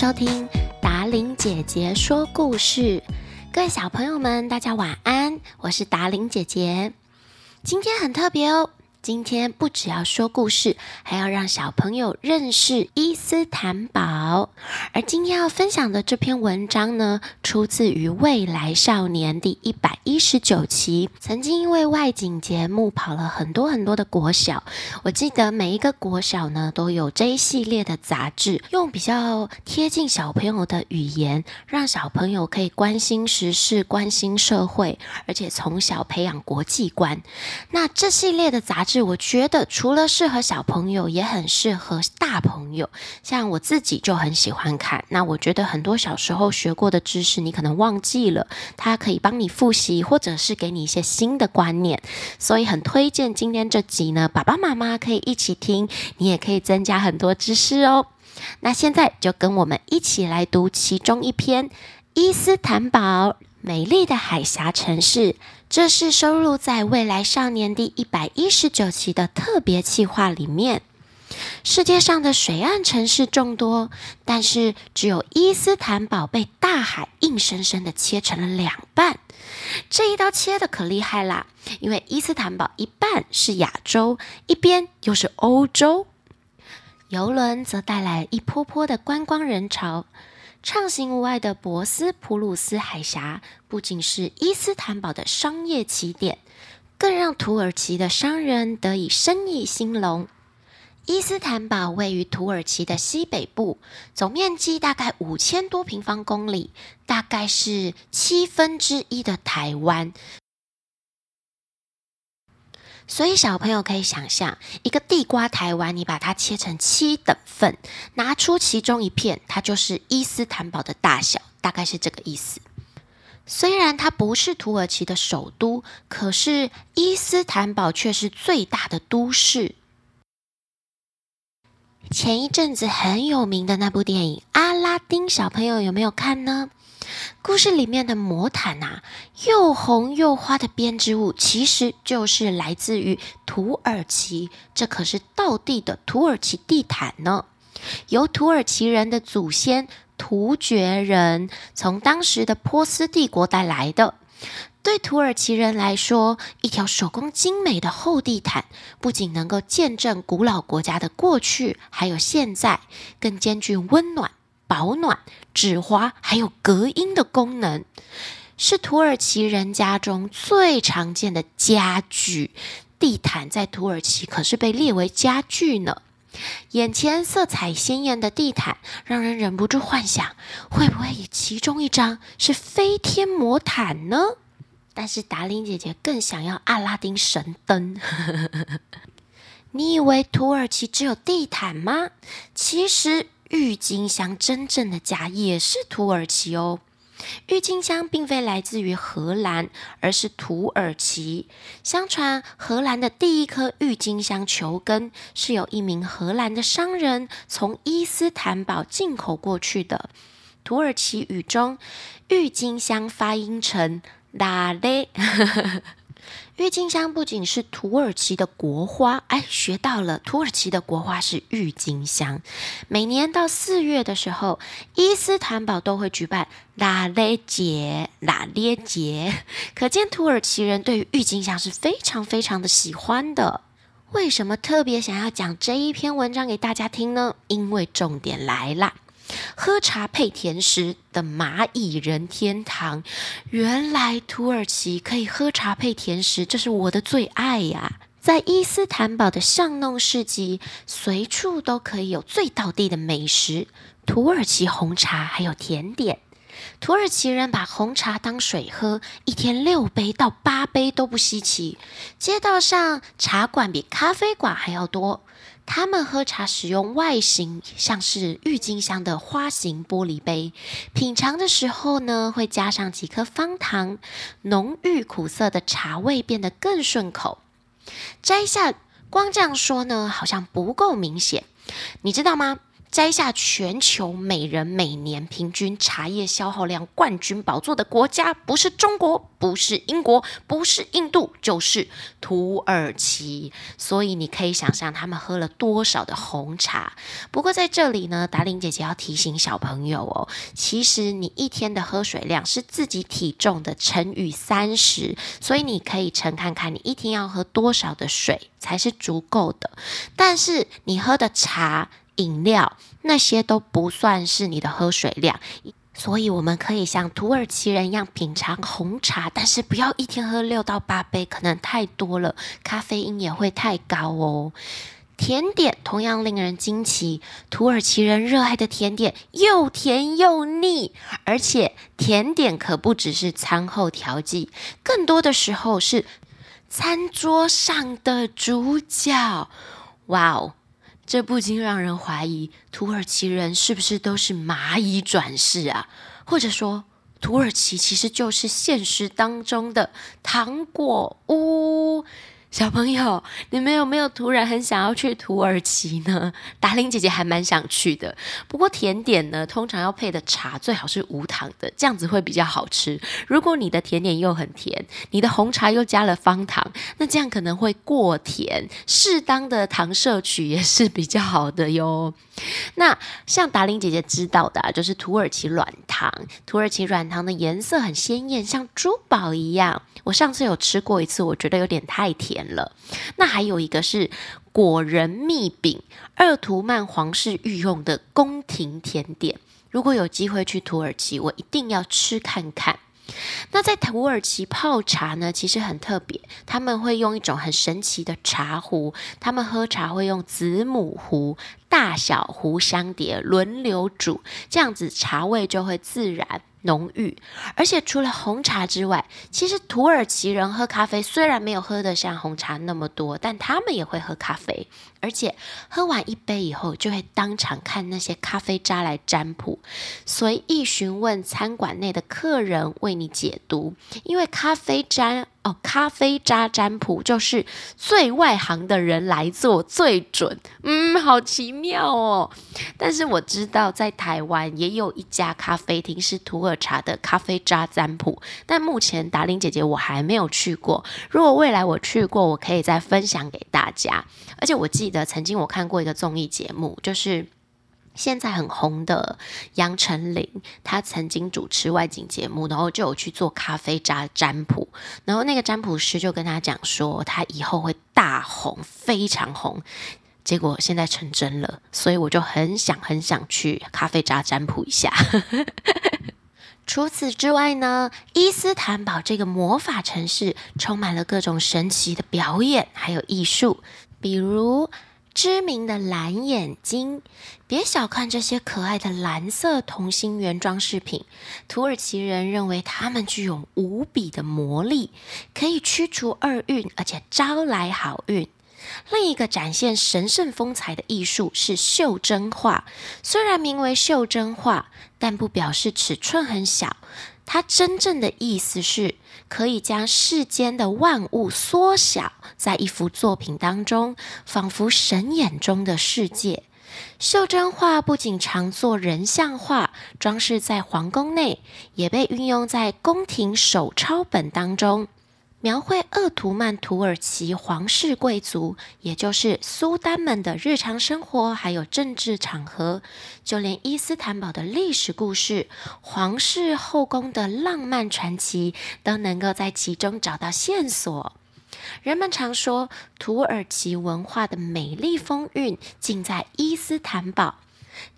收听达琳姐姐说故事，各位小朋友们，大家晚安，我是达琳姐姐，今天很特别哦。今天不只要说故事，还要让小朋友认识伊斯坦堡。而今天要分享的这篇文章呢，出自于《未来少年》第一百一十九期。曾经因为外景节目跑了很多很多的国小，我记得每一个国小呢都有这一系列的杂志，用比较贴近小朋友的语言，让小朋友可以关心时事、关心社会，而且从小培养国际观。那这系列的杂志。是，我觉得除了适合小朋友，也很适合大朋友。像我自己就很喜欢看。那我觉得很多小时候学过的知识，你可能忘记了，它可以帮你复习，或者是给你一些新的观念。所以很推荐今天这集呢，爸爸妈妈可以一起听，你也可以增加很多知识哦。那现在就跟我们一起来读其中一篇《伊斯坦堡：美丽的海峡城市》。这是收录在《未来少年》第一百一十九期的特别企划里面。世界上的水岸城市众多，但是只有伊斯坦堡被大海硬生生的切成了两半。这一刀切的可厉害啦，因为伊斯坦堡一半是亚洲，一边又是欧洲。游轮则带来一波波的观光人潮。畅行无碍的博斯普鲁斯海峡不仅是伊斯坦堡的商业起点，更让土耳其的商人得以生意兴隆。伊斯坦堡位于土耳其的西北部，总面积大概五千多平方公里，大概是七分之一的台湾。所以小朋友可以想象，一个地瓜台湾，你把它切成七等份，拿出其中一片，它就是伊斯坦堡的大小，大概是这个意思。虽然它不是土耳其的首都，可是伊斯坦堡却是最大的都市。前一阵子很有名的那部电影《阿拉丁》，小朋友有没有看呢？故事里面的魔毯啊，又红又花的编织物，其实就是来自于土耳其。这可是道地的土耳其地毯呢，由土耳其人的祖先突厥人从当时的波斯帝国带来的。对土耳其人来说，一条手工精美的厚地毯，不仅能够见证古老国家的过去，还有现在，更兼具温暖。保暖、止滑还有隔音的功能，是土耳其人家中最常见的家具。地毯在土耳其可是被列为家具呢。眼前色彩鲜艳的地毯，让人忍不住幻想，会不会其中一张是飞天魔毯呢？但是达令姐姐更想要阿拉丁神灯。你以为土耳其只有地毯吗？其实。郁金香真正的家也是土耳其哦。郁金香并非来自于荷兰，而是土耳其。相传，荷兰的第一颗郁金香球根是有一名荷兰的商人从伊斯坦堡进口过去的。土耳其语中，郁金香发音成“拉勒”。郁金香不仅是土耳其的国花，哎，学到了，土耳其的国花是郁金香。每年到四月的时候，伊斯坦堡都会举办拉列节，拉列节，可见土耳其人对于郁金香是非常非常的喜欢的。为什么特别想要讲这一篇文章给大家听呢？因为重点来了。喝茶配甜食的蚂蚁人天堂，原来土耳其可以喝茶配甜食，这是我的最爱呀！在伊斯坦堡的巷弄市集，随处都可以有最道地的美食——土耳其红茶，还有甜点。土耳其人把红茶当水喝，一天六杯到八杯都不稀奇。街道上茶馆比咖啡馆还要多。他们喝茶使用外形像是郁金香的花形玻璃杯，品尝的时候呢，会加上几颗方糖，浓郁苦涩的茶味变得更顺口。摘下，光这样说呢，好像不够明显。你知道吗？摘下全球每人每年平均茶叶消耗量冠军宝座的国家，不是中国，不是英国，不是印度，就是土耳其。所以你可以想象他们喝了多少的红茶。不过在这里呢，达令姐姐要提醒小朋友哦，其实你一天的喝水量是自己体重的乘以三十，所以你可以称看看你一天要喝多少的水才是足够的。但是你喝的茶。饮料那些都不算是你的喝水量，所以我们可以像土耳其人一样品尝红茶，但是不要一天喝六到八杯，可能太多了，咖啡因也会太高哦。甜点同样令人惊奇，土耳其人热爱的甜点又甜又腻，而且甜点可不只是餐后调剂，更多的时候是餐桌上的主角。哇哦！这不禁让人怀疑，土耳其人是不是都是蚂蚁转世啊？或者说，土耳其其实就是现实当中的糖果屋？小朋友，你们有没有突然很想要去土耳其呢？达伶姐姐还蛮想去的。不过甜点呢，通常要配的茶最好是无糖的，这样子会比较好吃。如果你的甜点又很甜，你的红茶又加了方糖，那这样可能会过甜。适当的糖摄取也是比较好的哟。那像达伶姐姐知道的啊，就是土耳其软糖。土耳其软糖的颜色很鲜艳，像珠宝一样。我上次有吃过一次，我觉得有点太甜了。那还有一个是果仁蜜饼，二图曼皇室御用的宫廷甜点。如果有机会去土耳其，我一定要吃看看。那在土耳其泡茶呢，其实很特别，他们会用一种很神奇的茶壶，他们喝茶会用子母壶、大小壶相叠，轮流煮，这样子茶味就会自然。浓郁，而且除了红茶之外，其实土耳其人喝咖啡虽然没有喝得像红茶那么多，但他们也会喝咖啡，而且喝完一杯以后就会当场看那些咖啡渣来占卜，随意询问餐馆内的客人为你解读，因为咖啡渣。哦，咖啡渣占卜就是最外行的人来做最准，嗯，好奇妙哦。但是我知道在台湾也有一家咖啡厅是土耳其的咖啡渣占卜，但目前达伶姐姐我还没有去过。如果未来我去过，我可以再分享给大家。而且我记得曾经我看过一个综艺节目，就是。现在很红的杨丞琳，她曾经主持外景节目，然后就有去做咖啡渣占卜，然后那个占卜师就跟他讲说，他以后会大红，非常红。结果现在成真了，所以我就很想很想去咖啡渣占卜一下。除此之外呢，伊斯坦堡这个魔法城市充满了各种神奇的表演，还有艺术，比如。知名的蓝眼睛，别小看这些可爱的蓝色同心圆装饰品。土耳其人认为它们具有无比的魔力，可以驱除厄运，而且招来好运。另一个展现神圣风采的艺术是袖珍画，虽然名为袖珍画，但不表示尺寸很小。它真正的意思是，可以将世间的万物缩小在一幅作品当中，仿佛神眼中的世界。袖珍画不仅常做人像画，装饰在皇宫内，也被运用在宫廷手抄本当中。描绘鄂图曼土耳其皇室贵族，也就是苏丹们的日常生活，还有政治场合，就连伊斯坦堡的历史故事、皇室后宫的浪漫传奇，都能够在其中找到线索。人们常说，土耳其文化的美丽风韵尽在伊斯坦堡。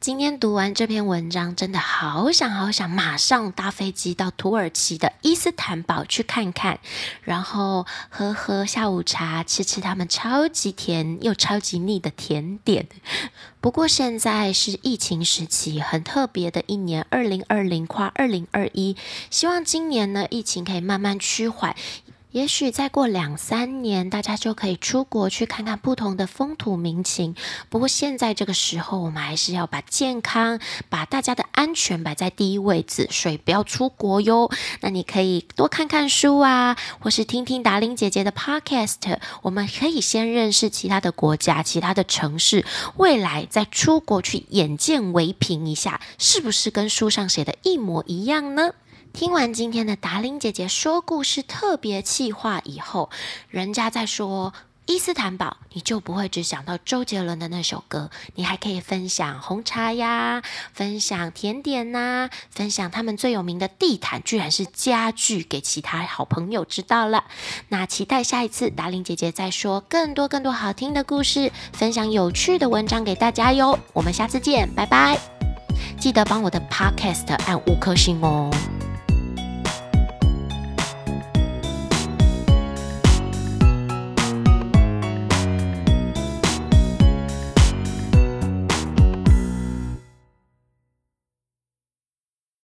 今天读完这篇文章，真的好想好想马上搭飞机到土耳其的伊斯坦堡去看看，然后喝喝下午茶，吃吃他们超级甜又超级腻的甜点。不过现在是疫情时期，很特别的一年，二零二零跨二零二一，希望今年呢疫情可以慢慢趋缓。也许再过两三年，大家就可以出国去看看不同的风土民情。不过现在这个时候，我们还是要把健康、把大家的安全摆在第一位置，所以不要出国哟。那你可以多看看书啊，或是听听达伶姐姐的 Podcast。我们可以先认识其他的国家、其他的城市，未来再出国去眼见为凭一下，是不是跟书上写的一模一样呢？听完今天的达伶姐姐说故事特别气话以后，人家在说伊斯坦堡，你就不会只想到周杰伦的那首歌，你还可以分享红茶呀，分享甜点呐、分享他们最有名的地毯，居然是家具，给其他好朋友知道了。那期待下一次达伶姐姐再说更多更多好听的故事，分享有趣的文章给大家哟。我们下次见，拜拜！记得帮我的 Podcast 按五颗星哦。